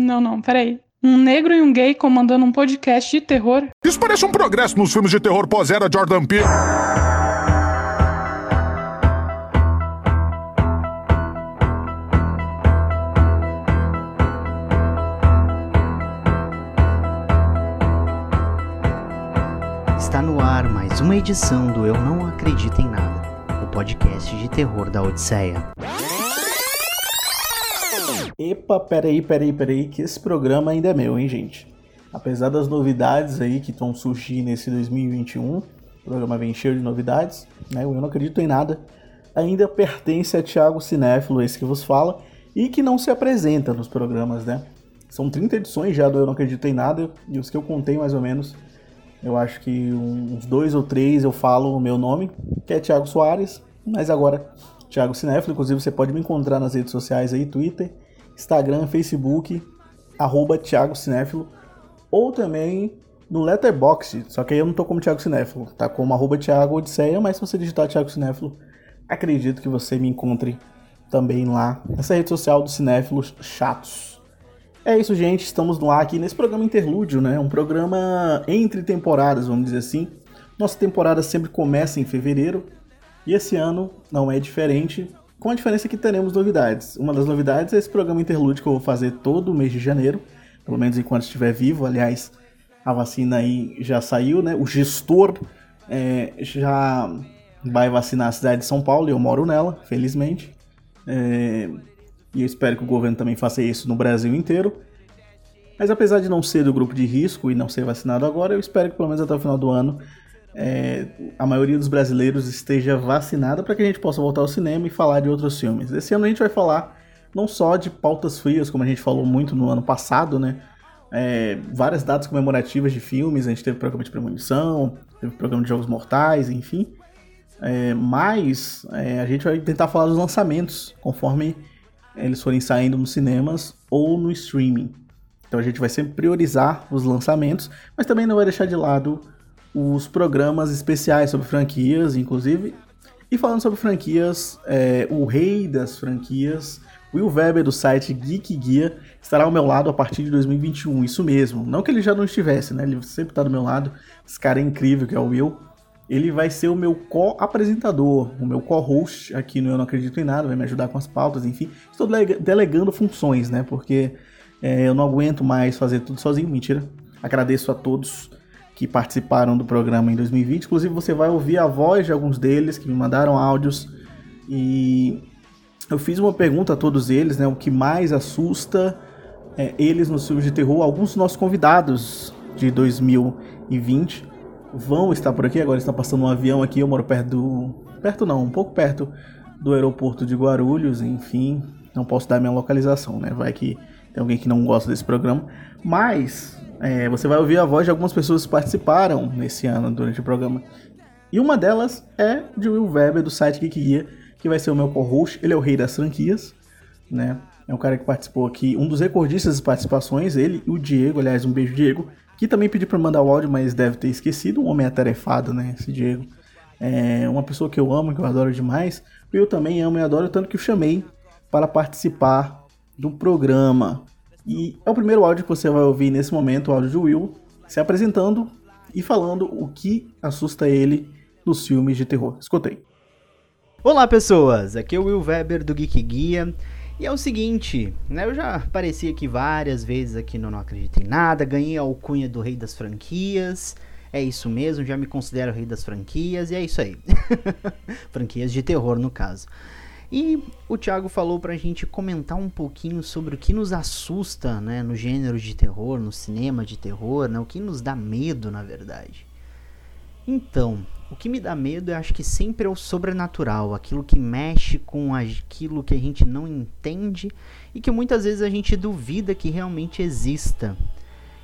Não, não, peraí. Um negro e um gay comandando um podcast de terror? Isso parece um progresso nos filmes de terror pós-era Jordan Peele. Está no ar mais uma edição do Eu Não Acredito em Nada, o podcast de terror da Odisseia. Epa, peraí, peraí, peraí, que esse programa ainda é meu, hein, gente? Apesar das novidades aí que estão surgindo nesse 2021, o programa vem cheio de novidades, né? Eu não acredito em nada. Ainda pertence a Thiago Cinéfilo, esse que vos fala, e que não se apresenta nos programas, né? São 30 edições já do Eu Não Acredito em Nada, e os que eu contei mais ou menos, eu acho que uns dois ou três eu falo o meu nome, que é Thiago Soares, mas agora Thiago Cinéfilo, inclusive você pode me encontrar nas redes sociais aí, Twitter, Instagram, Facebook, arroba Thiago Cinéfilo, ou também no Letterboxd, só que aí eu não tô como Thiago Cinéfilo, tá como arroba Thiago Odisseia, mas se você digitar Thiago Cinéfilo, acredito que você me encontre também lá, nessa rede social dos cinéfilos chatos. É isso, gente, estamos no ar aqui nesse programa interlúdio, né? Um programa entre temporadas, vamos dizer assim. Nossa temporada sempre começa em fevereiro, e esse ano não é diferente, com a diferença que teremos novidades. Uma das novidades é esse programa interlúdio que eu vou fazer todo mês de janeiro, pelo menos enquanto estiver vivo. Aliás, a vacina aí já saiu, né? O gestor é, já vai vacinar a cidade de São Paulo e eu moro nela, felizmente. É, e eu espero que o governo também faça isso no Brasil inteiro. Mas apesar de não ser do grupo de risco e não ser vacinado agora, eu espero que pelo menos até o final do ano é, a maioria dos brasileiros esteja vacinada para que a gente possa voltar ao cinema e falar de outros filmes. Esse ano a gente vai falar não só de pautas frias, como a gente falou muito no ano passado, né? É, várias datas comemorativas de filmes, a gente teve programa de premonição, teve programa de jogos mortais, enfim. É, mas é, a gente vai tentar falar dos lançamentos, conforme eles forem saindo nos cinemas ou no streaming. Então a gente vai sempre priorizar os lançamentos, mas também não vai deixar de lado os programas especiais sobre franquias, inclusive. E falando sobre franquias, é, o rei das franquias, Will Weber do site Geek Guia, estará ao meu lado a partir de 2021. Isso mesmo. Não que ele já não estivesse, né? Ele sempre está do meu lado. Esse cara é incrível que é o Will. Ele vai ser o meu co-apresentador, o meu co-host aqui no Eu Não Acredito em Nada, vai me ajudar com as pautas, enfim. Estou delegando funções, né? Porque é, eu não aguento mais fazer tudo sozinho. Mentira. Agradeço a todos que participaram do programa em 2020. Inclusive, você vai ouvir a voz de alguns deles que me mandaram áudios. E eu fiz uma pergunta a todos eles, né? O que mais assusta é, eles nos filmes de terror. Alguns dos nossos convidados de 2020 vão estar por aqui. Agora está passando um avião aqui. Eu moro perto do. Perto não, um pouco perto do aeroporto de Guarulhos. Enfim, não posso dar minha localização, né? Vai que tem alguém que não gosta desse programa. Mas é, você vai ouvir a voz de algumas pessoas que participaram nesse ano durante o programa. E uma delas é de Will Weber, do site Geek Guia, que vai ser o meu co-host. Ele é o rei das franquias, né? É um cara que participou aqui, um dos recordistas de participações, ele e o Diego, aliás, um beijo, Diego, que também pediu para mandar o áudio, mas deve ter esquecido. Um homem atarefado, né? Esse Diego. É uma pessoa que eu amo, que eu adoro demais. Eu também amo e adoro, tanto que o chamei para participar do programa. E é o primeiro áudio que você vai ouvir nesse momento, o áudio de Will, se apresentando e falando o que assusta ele nos filmes de terror. Escutei. Olá pessoas, aqui é o Will Weber do Geek Guia. E é o seguinte, né, eu já apareci aqui várias vezes aqui no Não Acredito em Nada, ganhei a alcunha do Rei das Franquias, é isso mesmo, já me considero Rei das Franquias, e é isso aí. franquias de terror, no caso. E o Thiago falou pra gente comentar um pouquinho sobre o que nos assusta, né, no gênero de terror, no cinema de terror, né, o que nos dá medo, na verdade. Então, o que me dá medo, eu acho que sempre é o sobrenatural, aquilo que mexe com aquilo que a gente não entende e que muitas vezes a gente duvida que realmente exista.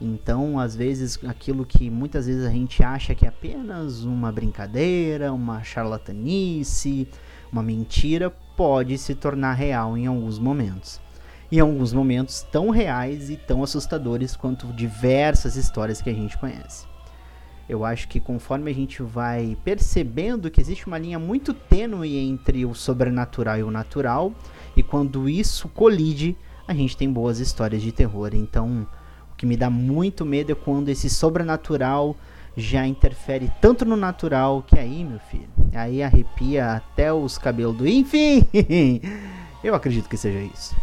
Então, às vezes, aquilo que muitas vezes a gente acha que é apenas uma brincadeira, uma charlatanice, uma mentira, pode se tornar real em alguns momentos. Em alguns momentos tão reais e tão assustadores quanto diversas histórias que a gente conhece. Eu acho que conforme a gente vai percebendo que existe uma linha muito tênue entre o sobrenatural e o natural, e quando isso colide, a gente tem boas histórias de terror. Então, o que me dá muito medo é quando esse sobrenatural já interfere tanto no natural que aí, meu filho, aí arrepia até os cabelos do. Enfim! Eu acredito que seja isso.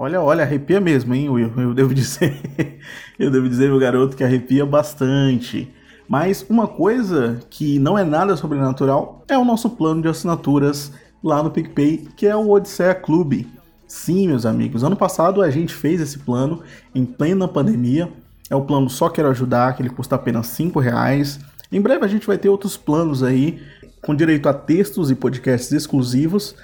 Olha, olha, arrepia mesmo, hein, Will? Eu devo dizer, eu devo dizer, meu garoto, que arrepia bastante. Mas uma coisa que não é nada sobrenatural é o nosso plano de assinaturas lá no PicPay, que é o Odisseia Clube. Sim, meus amigos, ano passado a gente fez esse plano em plena pandemia. É o plano Só Quero Ajudar, que ele custa apenas 5 reais. Em breve a gente vai ter outros planos aí, com direito a textos e podcasts exclusivos.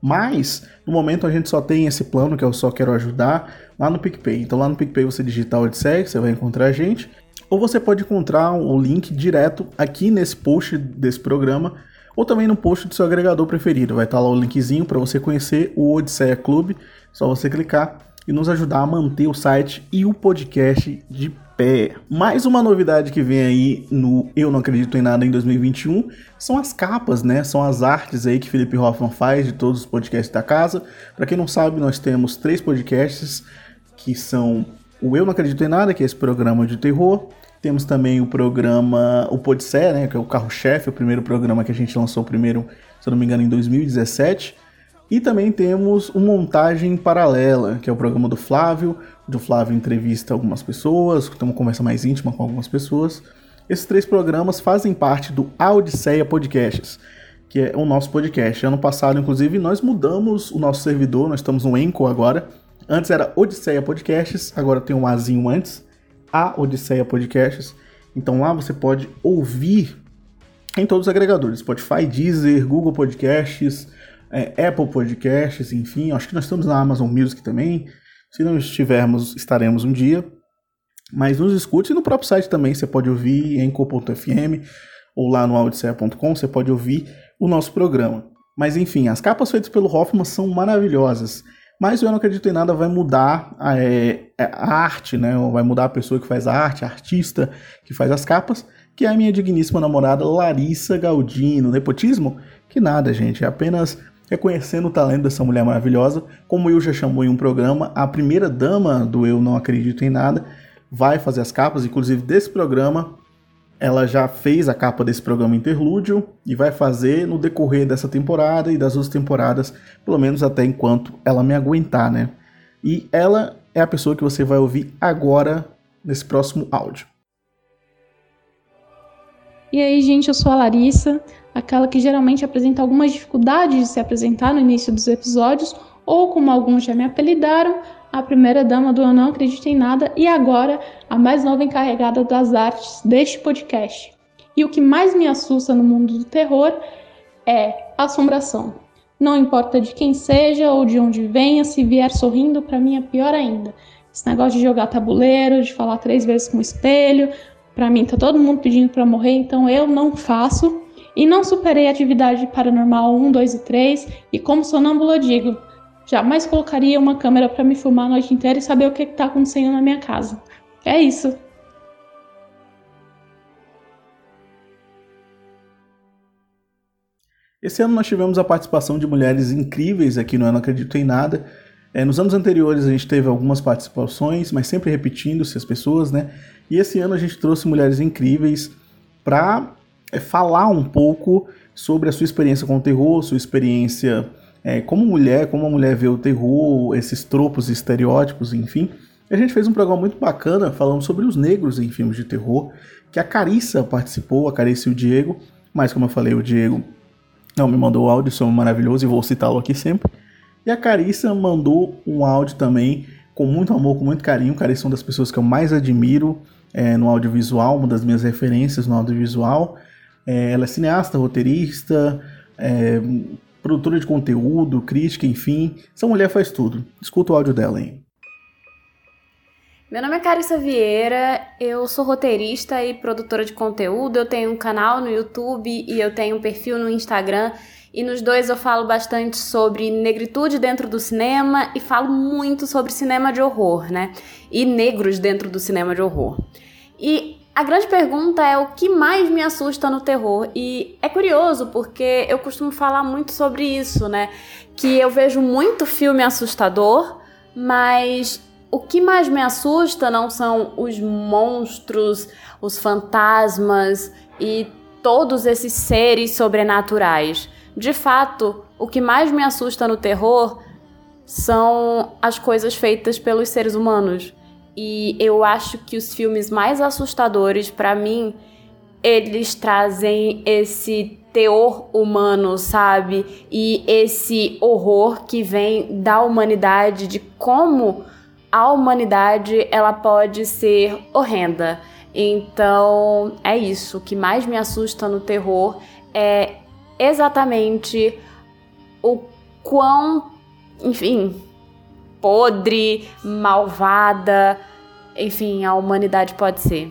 Mas, no momento, a gente só tem esse plano, que eu só quero ajudar, lá no PicPay. Então, lá no PicPay você digita Odisseia, você vai encontrar a gente. Ou você pode encontrar o link direto aqui nesse post desse programa, ou também no post do seu agregador preferido. Vai estar lá o linkzinho para você conhecer o Odisseia Clube. Só você clicar e nos ajudar a manter o site e o podcast de pé. Mais uma novidade que vem aí no Eu Não Acredito em Nada em 2021 são as capas, né? São as artes aí que Felipe Hoffman faz de todos os podcasts da casa. Para quem não sabe, nós temos três podcasts que são o Eu Não Acredito em Nada, que é esse programa de terror. Temos também o programa O Podissé, né, que é o carro-chefe, o primeiro programa que a gente lançou primeiro, se eu não me engano, em 2017. E também temos o Montagem Paralela, que é o programa do Flávio, onde o Flávio entrevista algumas pessoas, tem uma conversa mais íntima com algumas pessoas. Esses três programas fazem parte do Odisseia Podcasts, que é o nosso podcast. Ano passado, inclusive, nós mudamos o nosso servidor, nós estamos no Enco agora. Antes era Odisseia Podcasts, agora tem um Azinho antes, a Odisseia Podcasts. Então lá você pode ouvir em todos os agregadores, Spotify, Deezer, Google Podcasts, é, Apple Podcasts, enfim. Acho que nós estamos na Amazon Music também. Se não estivermos, estaremos um dia. Mas nos escute e no próprio site também. Você pode ouvir em co.fm ou lá no audicea.com. Você pode ouvir o nosso programa. Mas enfim, as capas feitas pelo Hoffman são maravilhosas. Mas eu não acredito em nada vai mudar a, é, a arte, né? Vai mudar a pessoa que faz a arte, a artista que faz as capas, que é a minha digníssima namorada Larissa Galdino. Nepotismo? Que nada, gente. É apenas reconhecendo o talento dessa mulher maravilhosa. Como eu já chamou em um programa, a primeira dama do Eu Não Acredito em Nada vai fazer as capas, inclusive desse programa. Ela já fez a capa desse programa Interlúdio e vai fazer no decorrer dessa temporada e das outras temporadas, pelo menos até enquanto ela me aguentar, né? E ela é a pessoa que você vai ouvir agora nesse próximo áudio. E aí, gente, eu sou a Larissa, aquela que geralmente apresenta algumas dificuldades de se apresentar no início dos episódios, ou como alguns já me apelidaram, a primeira dama do Eu Não Acredito em Nada e agora a mais nova encarregada das artes deste podcast. E o que mais me assusta no mundo do terror é assombração. Não importa de quem seja ou de onde venha, se vier sorrindo, para mim é pior ainda. Esse negócio de jogar tabuleiro, de falar três vezes com o espelho, para mim tá todo mundo pedindo para morrer, então eu não faço. E não superei a atividade paranormal 1, 2 e 3, e como sonâmbulo eu digo, jamais colocaria uma câmera para me filmar a noite inteira e saber o que está acontecendo na minha casa. É isso. Esse ano nós tivemos a participação de mulheres incríveis aqui no Eu Não Acredito em Nada. É, nos anos anteriores a gente teve algumas participações, mas sempre repetindo-se as pessoas, né? E esse ano a gente trouxe mulheres incríveis para é, falar um pouco sobre a sua experiência com o terror, sua experiência é, como mulher, como a mulher vê o terror, esses tropos estereótipos, enfim. A gente fez um programa muito bacana falando sobre os negros em filmes de terror, que a Carissa participou, a Carissa e o Diego, mas como eu falei, o Diego não me mandou o áudio, sou maravilhoso e vou citá-lo aqui sempre. E a Carissa mandou um áudio também com muito amor, com muito carinho. Carissa é uma das pessoas que eu mais admiro é, no audiovisual, uma das minhas referências no audiovisual. É, ela é cineasta, roteirista, é, produtora de conteúdo, crítica, enfim. Essa mulher faz tudo. Escuta o áudio dela aí. Meu nome é Carissa Vieira, eu sou roteirista e produtora de conteúdo. Eu tenho um canal no YouTube e eu tenho um perfil no Instagram. E nos dois eu falo bastante sobre negritude dentro do cinema e falo muito sobre cinema de horror, né? E negros dentro do cinema de horror. E A grande pergunta é o que mais me assusta no terror. E é curioso porque eu costumo falar muito sobre isso, né? Que eu vejo muito filme assustador, mas o que mais me assusta não são os monstros, os fantasmas e todos esses seres sobrenaturais. De fato, o que mais me assusta no terror são as coisas feitas pelos seres humanos. E eu acho que os filmes mais assustadores, para mim, eles trazem esse teor humano, sabe? E esse horror que vem da humanidade, de como a humanidade ela pode ser horrenda. Então, é isso. O que mais me assusta no terror é exatamente o quão, enfim, podre, malvada, enfim, a humanidade pode ser.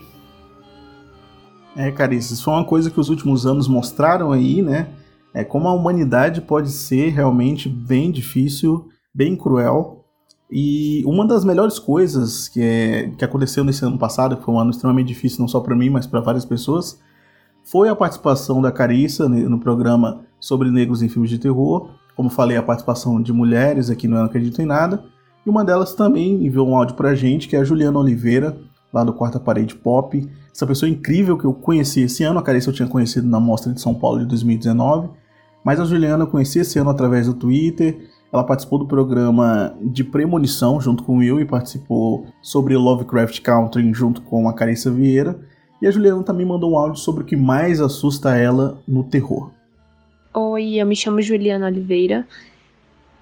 É, cara, isso foi uma coisa que os últimos anos mostraram aí, né? É como a humanidade pode ser realmente bem difícil, bem cruel. E uma das melhores coisas que, é, que aconteceu nesse ano passado, que foi um ano extremamente difícil não só para mim, mas para várias pessoas, foi a participação da Carissa no programa sobre negros em filmes de terror. Como falei, a participação de mulheres aqui no Eu Não Acredito em Nada. E uma delas também enviou um áudio pra gente, que é a Juliana Oliveira, lá do Quarta Parede Pop. Essa pessoa incrível que eu conheci esse ano, a Carissa eu tinha conhecido na Mostra de São Paulo de 2019. Mas a Juliana eu conheci esse ano através do Twitter. Ela participou do programa de Premonição junto com Will e participou sobre Lovecraft Country junto com a Carissa Vieira. E a Juliana também mandou um áudio sobre o que mais assusta ela no terror. Oi, eu me chamo Juliana Oliveira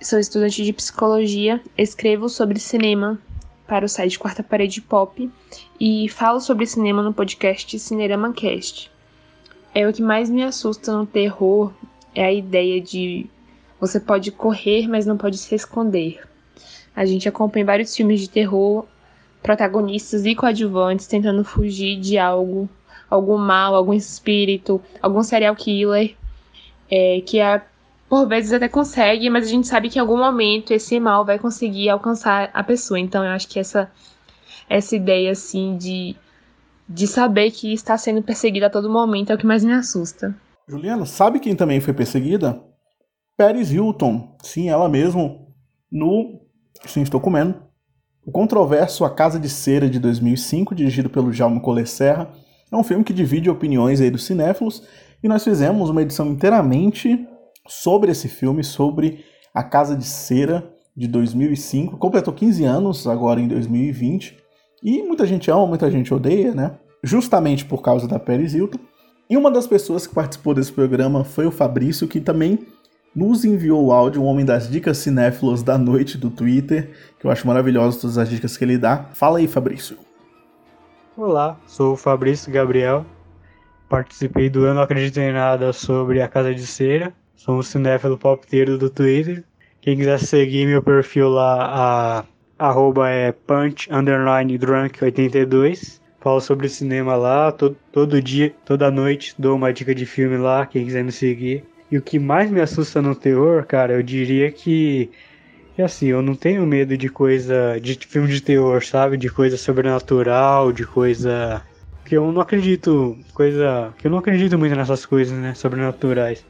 Sou estudante de psicologia, escrevo sobre cinema para o site Quarta Parede Pop e falo sobre cinema no podcast Cinerama Cast. É o que mais me assusta no terror é a ideia de você pode correr, mas não pode se esconder. A gente acompanha vários filmes de terror, protagonistas e coadjuvantes tentando fugir de algo, algum mal, algum espírito, algum serial killer, é, que é por vezes até consegue, mas a gente sabe que em algum momento esse mal vai conseguir alcançar a pessoa. Então eu acho que essa essa ideia assim de de saber que está sendo perseguida a todo momento é o que mais me assusta. Juliana, sabe quem também foi perseguida? Paris Hilton. Sim, ela mesmo no Sim, estou comendo. O controverso A Casa de Cera de 2005, dirigido pelo Jaume Collet Serra, é um filme que divide opiniões aí dos cinéfilos e nós fizemos uma edição inteiramente sobre esse filme, sobre A Casa de Cera de 2005. Completou 15 anos agora em 2020. E muita gente ama, muita gente odeia, né? Justamente por causa da Paris Hilton. E uma das pessoas que participou desse programa foi o Fabrício, que também nos enviou o áudio, um homem das dicas cinéfilos da noite do Twitter, que eu acho maravilhoso todas as dicas que ele dá. Fala aí, Fabrício. Olá, sou o Fabrício Gabriel. Participei do Eu Não Acredito em Nada sobre a Casa de Cera Sou um cinéfilo palpiteiro do Twitter. Quem quiser seguir meu perfil lá, a arroba é punch underline drunk 82. Falo sobre cinema lá, todo, todo dia, toda noite dou uma dica de filme lá, quem quiser me seguir. E o que mais me assusta no terror, cara, eu diria que que assim, eu não tenho medo de coisa de filme de terror, sabe? De coisa sobrenatural, de coisa que eu não acredito, coisa que eu não acredito muito nessas coisas, né, sobrenaturais.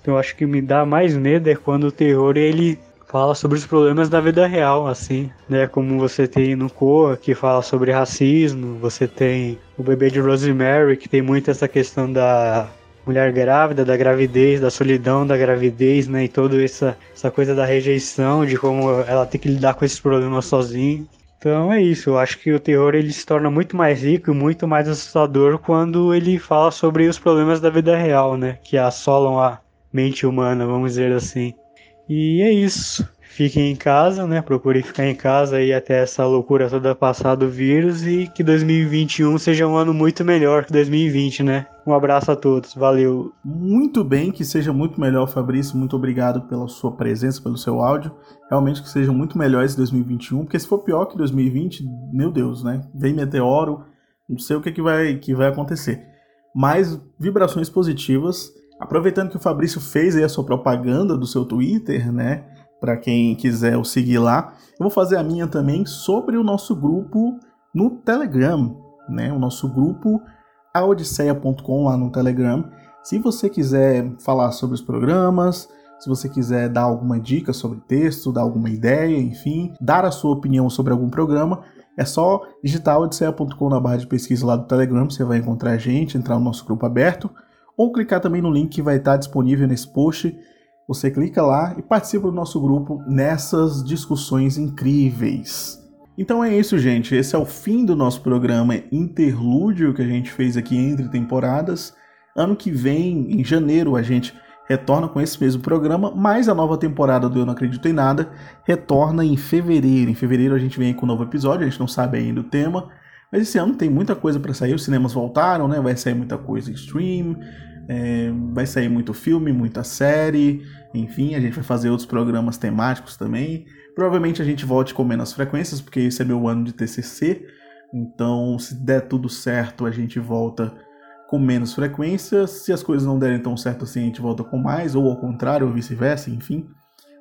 Então acho que me dá mais medo é quando o terror ele fala sobre os problemas da vida real, assim, né? Como você tem no Coa, que fala sobre racismo, você tem o bebê de Rosemary, que tem muito essa questão da mulher grávida, da gravidez, da solidão da gravidez, né? E toda essa, essa coisa da rejeição, de como ela tem que lidar com esses problemas sozinha. Então é isso, eu acho que o terror ele se torna muito mais rico e muito mais assustador quando ele fala sobre os problemas da vida real, né? Que assolam a, mente humana, vamos dizer assim. E é isso. Fiquem em casa, né? Procurem ficar em casa aí até essa loucura toda passar do vírus e que 2021 seja um ano muito melhor que 2020, né? Um abraço a todos, valeu. Muito bem, que seja muito melhor, Fabrício. Muito obrigado pela sua presença, pelo seu áudio. Realmente que seja muito melhor esse 2021, porque se for pior que 2020, meu Deus, né? Vem meteoro, não sei o que, que, vai, que vai acontecer. Mas vibrações positivas Aproveitando que o Fabrício fez aí a sua propaganda do seu Twitter, né? Para quem quiser o seguir lá, eu vou fazer a minha também sobre o nosso grupo no Telegram. né? O nosso grupo aodisseia.com lá no Telegram. Se você quiser falar sobre os programas, se você quiser dar alguma dica sobre texto, dar alguma ideia, enfim, dar a sua opinião sobre algum programa, é só digitar odisseia.com na barra de pesquisa lá do Telegram, você vai encontrar a gente, entrar no nosso grupo aberto, ou clicar também no link que vai estar disponível nesse post. Você clica lá e participa do nosso grupo nessas discussões incríveis. Então é isso, gente. Esse é o fim do nosso programa interlúdio que a gente fez aqui entre temporadas. Ano que vem, em janeiro, a gente retorna com esse mesmo programa, mas a nova temporada do Eu Não Acredito em Nada retorna em fevereiro. Em fevereiro a gente vem com um novo episódio, a gente não sabe ainda o tema, mas esse ano tem muita coisa para sair. Os cinemas voltaram, né? Vai sair muita coisa em stream, é, vai sair muito filme, muita série, enfim, a gente vai fazer outros programas temáticos também. Provavelmente a gente volte com menos frequências, porque esse é meu ano de TCC. Então, se der tudo certo, a gente volta com menos frequência. Se as coisas não derem tão certo assim, a gente volta com mais, ou ao contrário, ou vice-versa, enfim.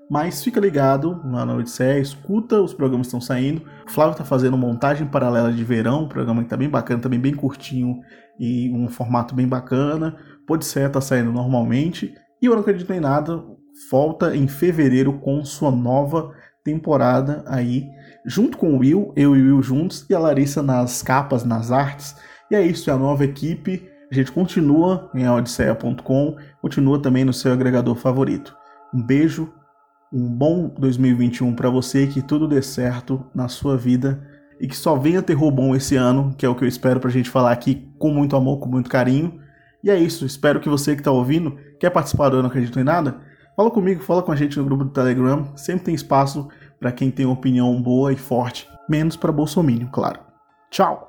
Mas fica ligado lá na Odisseia, escuta os programas estão saindo. O Flávio está fazendo montagem paralela de verão, um programa que está bem bacana, também bem curtinho e um formato bem bacana. O Odisseia está saindo normalmente. E eu não acredito em nada, volta em fevereiro com sua nova temporada aí, junto com o Will, eu e o Will juntos, e a Larissa nas capas, nas artes. E é isso, é a nova equipe. A gente continua em odisseia.com, continua também no seu agregador favorito. Um beijo, um bom 2021 para você, que tudo dê certo na sua vida e que só venha terror bom esse ano, que é o que eu espero pra gente falar aqui com muito amor, com muito carinho. E é isso, espero que você que tá ouvindo, quer participar do Eu Não Acredito em Nada, fala comigo, fala com a gente no grupo do Telegram, sempre tem espaço para quem tem opinião boa e forte, menos para Bolsonaro, claro. Tchau!